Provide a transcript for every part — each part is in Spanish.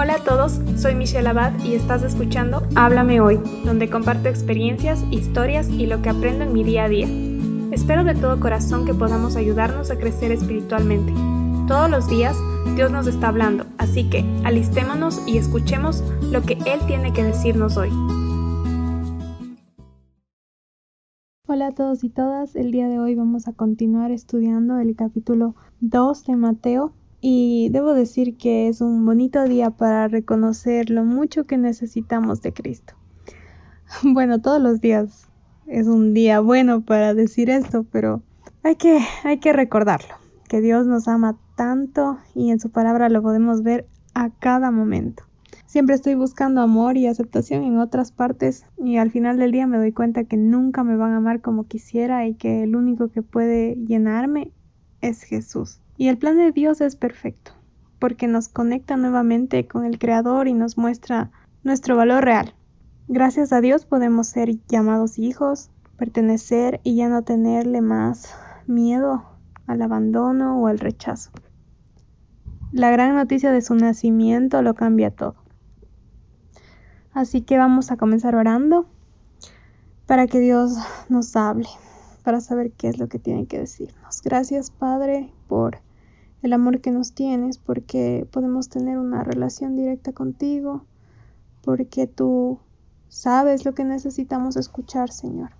Hola a todos, soy Michelle Abad y estás escuchando Háblame Hoy, donde comparto experiencias, historias y lo que aprendo en mi día a día. Espero de todo corazón que podamos ayudarnos a crecer espiritualmente. Todos los días Dios nos está hablando, así que alistémonos y escuchemos lo que Él tiene que decirnos hoy. Hola a todos y todas, el día de hoy vamos a continuar estudiando el capítulo 2 de Mateo y debo decir que es un bonito día para reconocer lo mucho que necesitamos de Cristo. Bueno, todos los días es un día bueno para decir esto, pero hay que, hay que recordarlo, que Dios nos ama tanto y en su palabra lo podemos ver a cada momento. Siempre estoy buscando amor y aceptación en otras partes y al final del día me doy cuenta que nunca me van a amar como quisiera y que el único que puede llenarme es Jesús. Y el plan de Dios es perfecto, porque nos conecta nuevamente con el Creador y nos muestra nuestro valor real. Gracias a Dios podemos ser llamados hijos, pertenecer y ya no tenerle más miedo al abandono o al rechazo. La gran noticia de su nacimiento lo cambia todo. Así que vamos a comenzar orando para que Dios nos hable, para saber qué es lo que tiene que decirnos. Gracias Padre por el amor que nos tienes, porque podemos tener una relación directa contigo, porque tú sabes lo que necesitamos escuchar, Señor.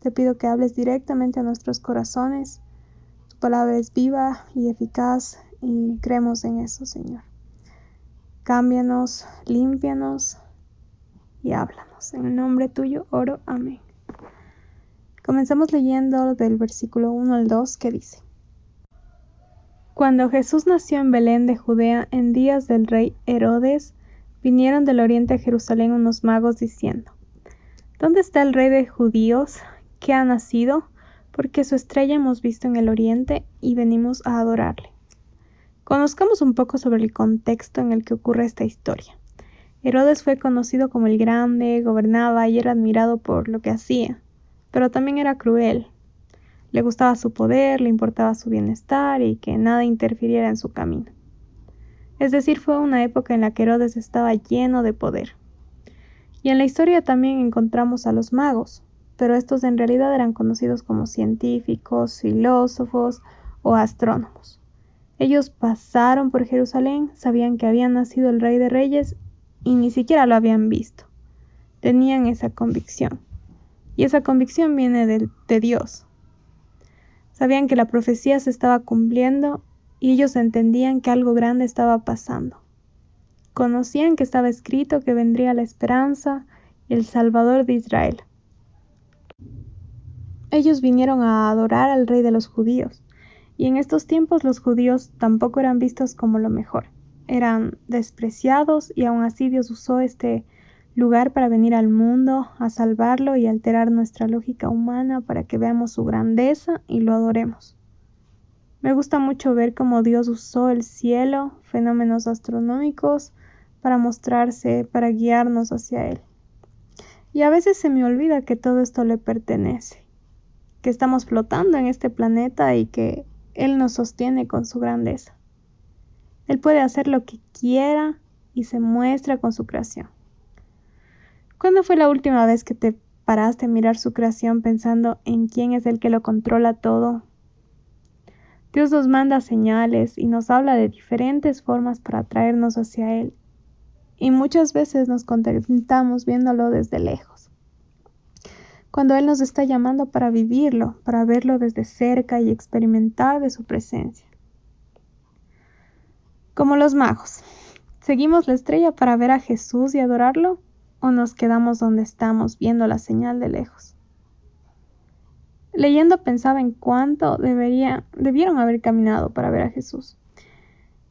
Te pido que hables directamente a nuestros corazones. Tu palabra es viva y eficaz y creemos en eso, Señor. Cámbianos, límpianos y háblanos. En el nombre tuyo oro. Amén. Comenzamos leyendo del versículo 1 al 2 que dice. Cuando Jesús nació en Belén de Judea en días del rey Herodes, vinieron del oriente a Jerusalén unos magos diciendo, ¿Dónde está el rey de judíos que ha nacido? Porque su estrella hemos visto en el oriente y venimos a adorarle. Conozcamos un poco sobre el contexto en el que ocurre esta historia. Herodes fue conocido como el Grande, gobernaba y era admirado por lo que hacía, pero también era cruel, le gustaba su poder, le importaba su bienestar y que nada interfiriera en su camino. Es decir, fue una época en la que Herodes estaba lleno de poder. Y en la historia también encontramos a los magos, pero estos en realidad eran conocidos como científicos, filósofos o astrónomos. Ellos pasaron por Jerusalén, sabían que había nacido el rey de reyes y ni siquiera lo habían visto. Tenían esa convicción. Y esa convicción viene de, de Dios, Sabían que la profecía se estaba cumpliendo y ellos entendían que algo grande estaba pasando. Conocían que estaba escrito que vendría la esperanza, el Salvador de Israel. Ellos vinieron a adorar al rey de los judíos, y en estos tiempos los judíos tampoco eran vistos como lo mejor. Eran despreciados y aún así Dios usó este lugar para venir al mundo a salvarlo y alterar nuestra lógica humana para que veamos su grandeza y lo adoremos. Me gusta mucho ver cómo Dios usó el cielo, fenómenos astronómicos, para mostrarse, para guiarnos hacia Él. Y a veces se me olvida que todo esto le pertenece, que estamos flotando en este planeta y que Él nos sostiene con su grandeza. Él puede hacer lo que quiera y se muestra con su creación. ¿Cuándo fue la última vez que te paraste a mirar su creación pensando en quién es el que lo controla todo? Dios nos manda señales y nos habla de diferentes formas para atraernos hacia Él. Y muchas veces nos contentamos viéndolo desde lejos. Cuando Él nos está llamando para vivirlo, para verlo desde cerca y experimentar de su presencia. Como los magos. ¿Seguimos la estrella para ver a Jesús y adorarlo? O nos quedamos donde estamos viendo la señal de lejos. Leyendo pensaba en cuánto debieron haber caminado para ver a Jesús.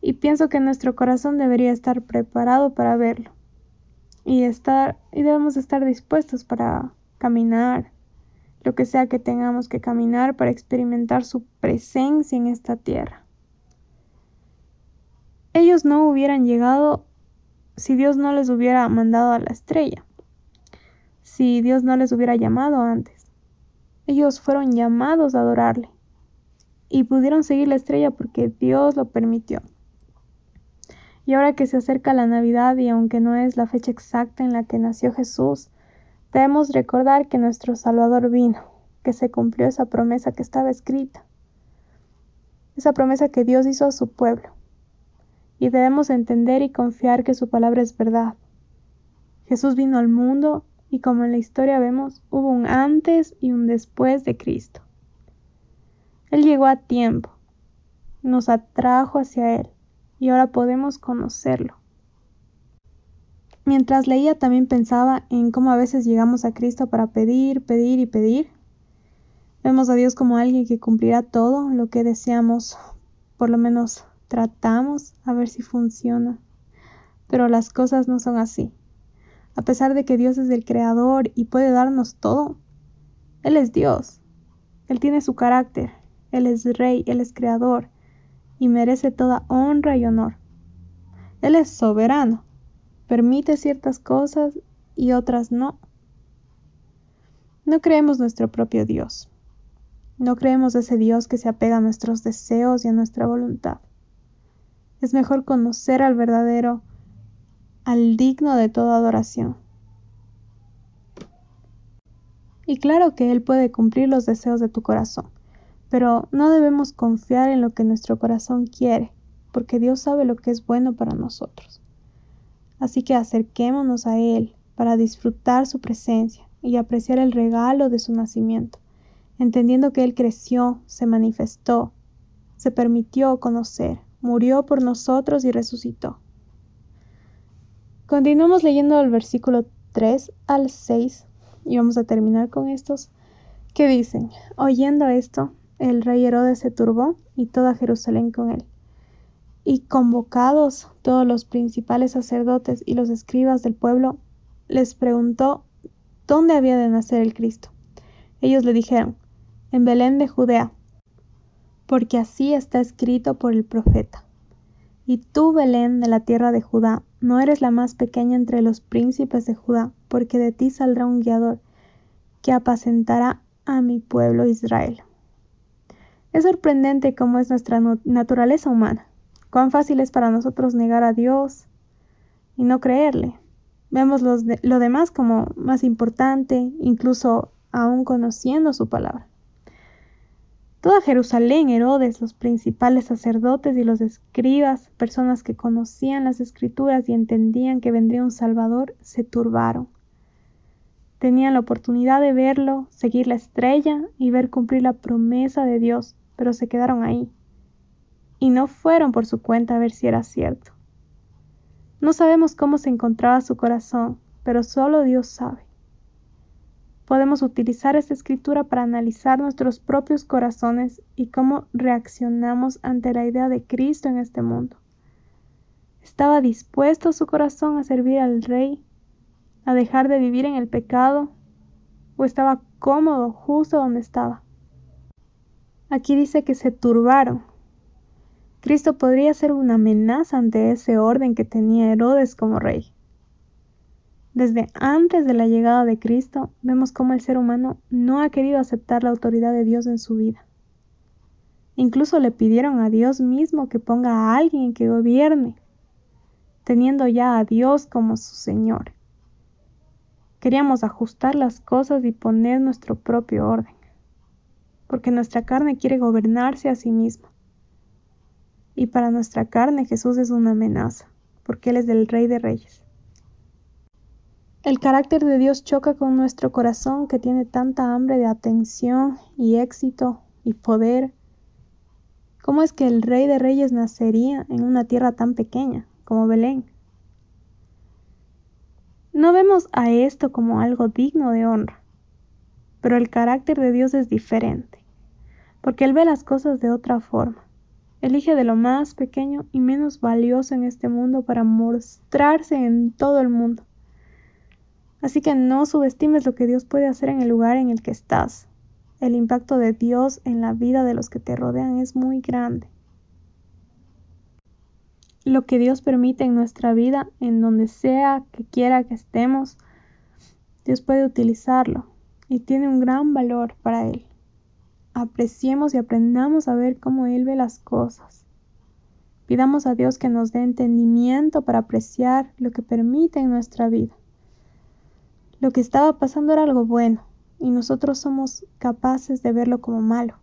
Y pienso que nuestro corazón debería estar preparado para verlo. Y, estar, y debemos estar dispuestos para caminar, lo que sea que tengamos que caminar para experimentar su presencia en esta tierra. Ellos no hubieran llegado si Dios no les hubiera mandado a la estrella, si Dios no les hubiera llamado antes. Ellos fueron llamados a adorarle y pudieron seguir la estrella porque Dios lo permitió. Y ahora que se acerca la Navidad y aunque no es la fecha exacta en la que nació Jesús, debemos recordar que nuestro Salvador vino, que se cumplió esa promesa que estaba escrita, esa promesa que Dios hizo a su pueblo. Y debemos entender y confiar que su palabra es verdad. Jesús vino al mundo y como en la historia vemos, hubo un antes y un después de Cristo. Él llegó a tiempo, nos atrajo hacia Él y ahora podemos conocerlo. Mientras leía también pensaba en cómo a veces llegamos a Cristo para pedir, pedir y pedir. Vemos a Dios como alguien que cumplirá todo lo que deseamos, por lo menos tratamos a ver si funciona. Pero las cosas no son así. A pesar de que Dios es el creador y puede darnos todo, Él es Dios. Él tiene su carácter. Él es rey, Él es creador y merece toda honra y honor. Él es soberano. Permite ciertas cosas y otras no. No creemos nuestro propio Dios. No creemos ese Dios que se apega a nuestros deseos y a nuestra voluntad. Es mejor conocer al verdadero al digno de toda adoración. Y claro que Él puede cumplir los deseos de tu corazón, pero no debemos confiar en lo que nuestro corazón quiere, porque Dios sabe lo que es bueno para nosotros. Así que acerquémonos a Él para disfrutar su presencia y apreciar el regalo de su nacimiento, entendiendo que Él creció, se manifestó, se permitió conocer, murió por nosotros y resucitó. Continuamos leyendo el versículo 3 al 6 y vamos a terminar con estos que dicen, oyendo esto, el rey Herodes se turbó y toda Jerusalén con él. Y convocados todos los principales sacerdotes y los escribas del pueblo, les preguntó dónde había de nacer el Cristo. Ellos le dijeron, en Belén de Judea, porque así está escrito por el profeta. Y tú, Belén, de la tierra de Judá, no eres la más pequeña entre los príncipes de Judá, porque de ti saldrá un guiador, que apacentará a mi pueblo Israel. Es sorprendente cómo es nuestra naturaleza humana, cuán fácil es para nosotros negar a Dios y no creerle. Vemos lo demás como más importante, incluso aún conociendo su palabra. Toda Jerusalén, Herodes, los principales sacerdotes y los escribas, personas que conocían las escrituras y entendían que vendría un Salvador, se turbaron. Tenían la oportunidad de verlo, seguir la estrella y ver cumplir la promesa de Dios, pero se quedaron ahí. Y no fueron por su cuenta a ver si era cierto. No sabemos cómo se encontraba su corazón, pero solo Dios sabe podemos utilizar esta escritura para analizar nuestros propios corazones y cómo reaccionamos ante la idea de Cristo en este mundo. ¿Estaba dispuesto su corazón a servir al Rey, a dejar de vivir en el pecado, o estaba cómodo justo donde estaba? Aquí dice que se turbaron. Cristo podría ser una amenaza ante ese orden que tenía Herodes como rey. Desde antes de la llegada de Cristo, vemos cómo el ser humano no ha querido aceptar la autoridad de Dios en su vida. Incluso le pidieron a Dios mismo que ponga a alguien que gobierne, teniendo ya a Dios como su Señor. Queríamos ajustar las cosas y poner nuestro propio orden, porque nuestra carne quiere gobernarse a sí misma. Y para nuestra carne Jesús es una amenaza, porque Él es el Rey de Reyes. El carácter de Dios choca con nuestro corazón que tiene tanta hambre de atención y éxito y poder. ¿Cómo es que el Rey de Reyes nacería en una tierra tan pequeña como Belén? No vemos a esto como algo digno de honra, pero el carácter de Dios es diferente, porque Él ve las cosas de otra forma. Elige de lo más pequeño y menos valioso en este mundo para mostrarse en todo el mundo. Así que no subestimes lo que Dios puede hacer en el lugar en el que estás. El impacto de Dios en la vida de los que te rodean es muy grande. Lo que Dios permite en nuestra vida, en donde sea que quiera que estemos, Dios puede utilizarlo y tiene un gran valor para Él. Apreciemos y aprendamos a ver cómo Él ve las cosas. Pidamos a Dios que nos dé entendimiento para apreciar lo que permite en nuestra vida. Lo que estaba pasando era algo bueno y nosotros somos capaces de verlo como malo.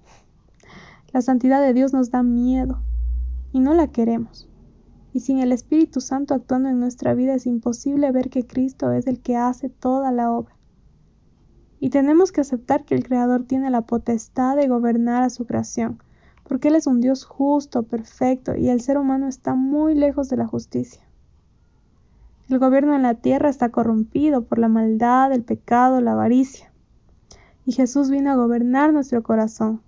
La santidad de Dios nos da miedo y no la queremos. Y sin el Espíritu Santo actuando en nuestra vida es imposible ver que Cristo es el que hace toda la obra. Y tenemos que aceptar que el Creador tiene la potestad de gobernar a su creación, porque Él es un Dios justo, perfecto, y el ser humano está muy lejos de la justicia. El gobierno en la tierra está corrompido por la maldad, el pecado, la avaricia. Y Jesús vino a gobernar nuestro corazón.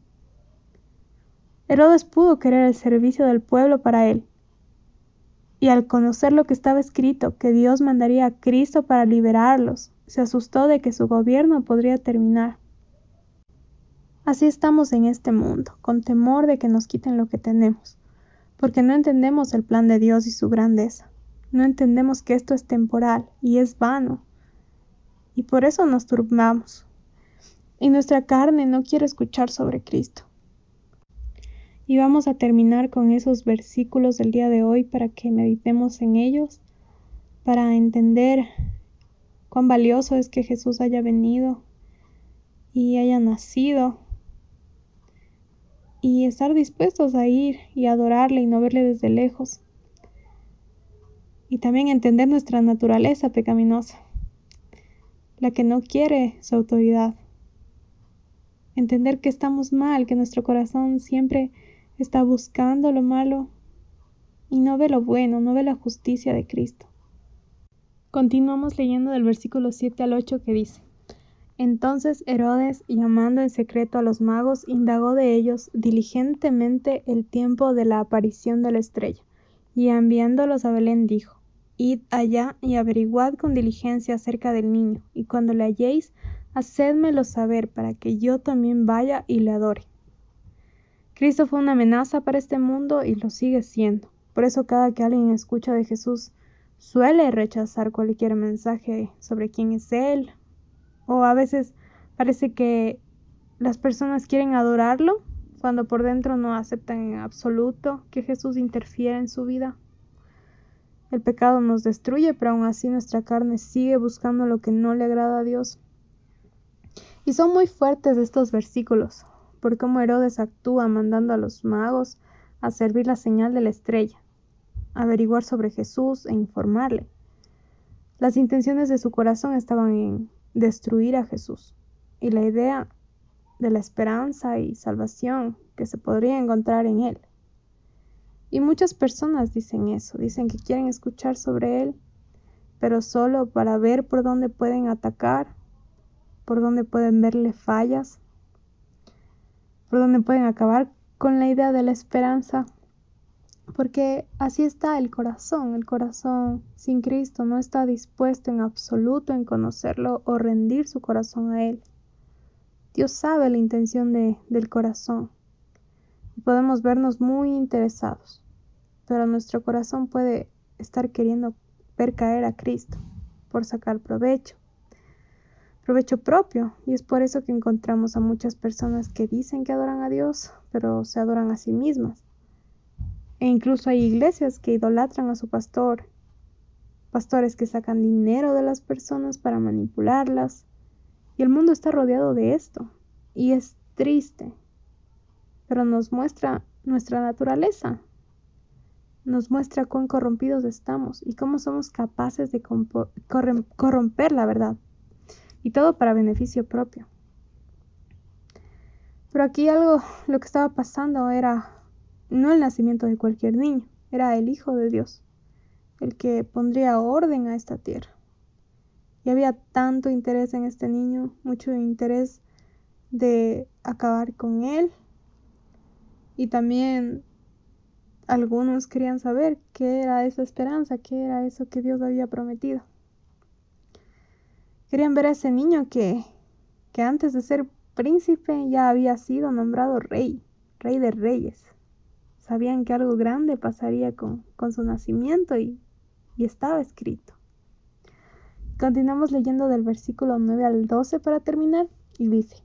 Herodes pudo querer el servicio del pueblo para él. Y al conocer lo que estaba escrito, que Dios mandaría a Cristo para liberarlos, se asustó de que su gobierno podría terminar. Así estamos en este mundo, con temor de que nos quiten lo que tenemos, porque no entendemos el plan de Dios y su grandeza. No entendemos que esto es temporal y es vano. Y por eso nos turbamos. Y nuestra carne no quiere escuchar sobre Cristo. Y vamos a terminar con esos versículos del día de hoy para que meditemos en ellos, para entender cuán valioso es que Jesús haya venido y haya nacido y estar dispuestos a ir y adorarle y no verle desde lejos y también entender nuestra naturaleza pecaminosa, la que no quiere su autoridad. Entender que estamos mal, que nuestro corazón siempre está buscando lo malo y no ve lo bueno, no ve la justicia de Cristo. Continuamos leyendo del versículo 7 al 8 que dice, Entonces Herodes, llamando en secreto a los magos, indagó de ellos diligentemente el tiempo de la aparición de la estrella, y enviándolos a Belén dijo, Id allá y averiguad con diligencia acerca del niño, y cuando le halléis, hacedmelo saber para que yo también vaya y le adore. Cristo fue una amenaza para este mundo y lo sigue siendo. Por eso cada que alguien escucha de Jesús suele rechazar cualquier mensaje sobre quién es Él. O a veces parece que las personas quieren adorarlo cuando por dentro no aceptan en absoluto que Jesús interfiera en su vida. El pecado nos destruye, pero aún así nuestra carne sigue buscando lo que no le agrada a Dios. Y son muy fuertes estos versículos, por cómo Herodes actúa mandando a los magos a servir la señal de la estrella, averiguar sobre Jesús e informarle. Las intenciones de su corazón estaban en destruir a Jesús, y la idea de la esperanza y salvación que se podría encontrar en él. Y muchas personas dicen eso, dicen que quieren escuchar sobre Él, pero solo para ver por dónde pueden atacar, por dónde pueden verle fallas, por dónde pueden acabar con la idea de la esperanza. Porque así está el corazón, el corazón sin Cristo no está dispuesto en absoluto en conocerlo o rendir su corazón a Él. Dios sabe la intención de, del corazón y podemos vernos muy interesados. Pero nuestro corazón puede estar queriendo ver caer a Cristo por sacar provecho, provecho propio, y es por eso que encontramos a muchas personas que dicen que adoran a Dios, pero se adoran a sí mismas. E incluso hay iglesias que idolatran a su pastor, pastores que sacan dinero de las personas para manipularlas, y el mundo está rodeado de esto, y es triste, pero nos muestra nuestra naturaleza, nos muestra cuán corrompidos estamos y cómo somos capaces de corromper la verdad. Y todo para beneficio propio. Pero aquí algo, lo que estaba pasando era no el nacimiento de cualquier niño, era el Hijo de Dios, el que pondría orden a esta tierra. Y había tanto interés en este niño, mucho interés de acabar con él y también algunos querían saber qué era esa esperanza, qué era eso que Dios había prometido. Querían ver a ese niño que, que antes de ser príncipe ya había sido nombrado rey, rey de reyes. Sabían que algo grande pasaría con, con su nacimiento y, y estaba escrito. Continuamos leyendo del versículo 9 al 12 para terminar y dice,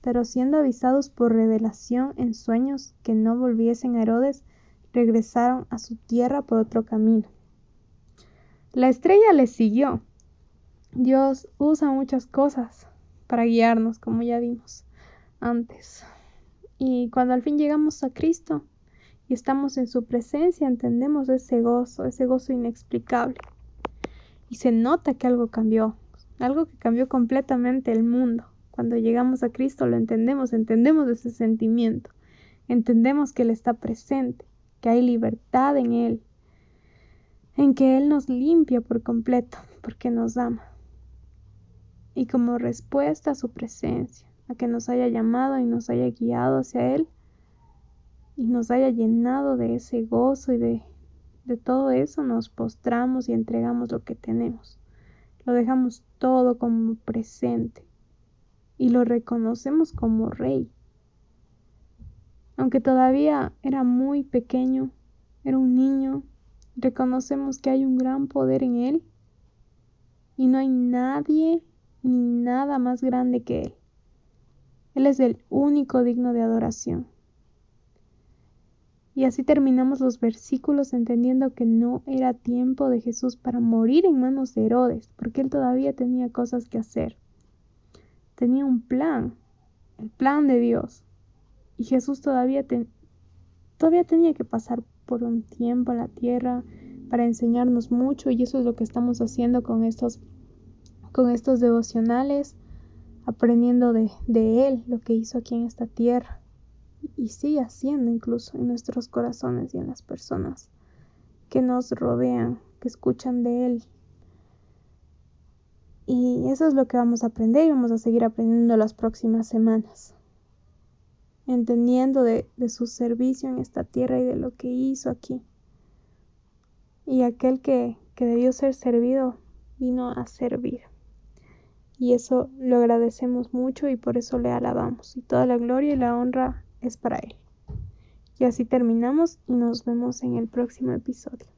Pero siendo avisados por revelación en sueños que no volviesen a Herodes, regresaron a su tierra por otro camino. La estrella les siguió. Dios usa muchas cosas para guiarnos, como ya vimos antes. Y cuando al fin llegamos a Cristo y estamos en su presencia, entendemos ese gozo, ese gozo inexplicable. Y se nota que algo cambió, algo que cambió completamente el mundo. Cuando llegamos a Cristo lo entendemos, entendemos ese sentimiento, entendemos que Él está presente, que hay libertad en Él, en que Él nos limpia por completo, porque nos ama. Y como respuesta a su presencia, a que nos haya llamado y nos haya guiado hacia Él, y nos haya llenado de ese gozo y de, de todo eso, nos postramos y entregamos lo que tenemos. Lo dejamos todo como presente y lo reconocemos como rey. Aunque todavía era muy pequeño, era un niño, reconocemos que hay un gran poder en él y no hay nadie ni nada más grande que él. Él es el único digno de adoración. Y así terminamos los versículos entendiendo que no era tiempo de Jesús para morir en manos de Herodes, porque él todavía tenía cosas que hacer tenía un plan, el plan de Dios. Y Jesús todavía, todavía tenía que pasar por un tiempo en la tierra para enseñarnos mucho y eso es lo que estamos haciendo con estos, con estos devocionales, aprendiendo de, de Él, lo que hizo aquí en esta tierra y sigue haciendo incluso en nuestros corazones y en las personas que nos rodean, que escuchan de Él y eso es lo que vamos a aprender y vamos a seguir aprendiendo las próximas semanas. Entendiendo de, su servicio en esta tierra y de lo que hizo aquí. Y aquel que, debió ser servido vino a servir. Y eso lo agradecemos mucho y por eso le alabamos. Y toda la gloria y la honra es para Él. Y así terminamos y nos vemos en el próximo episodio.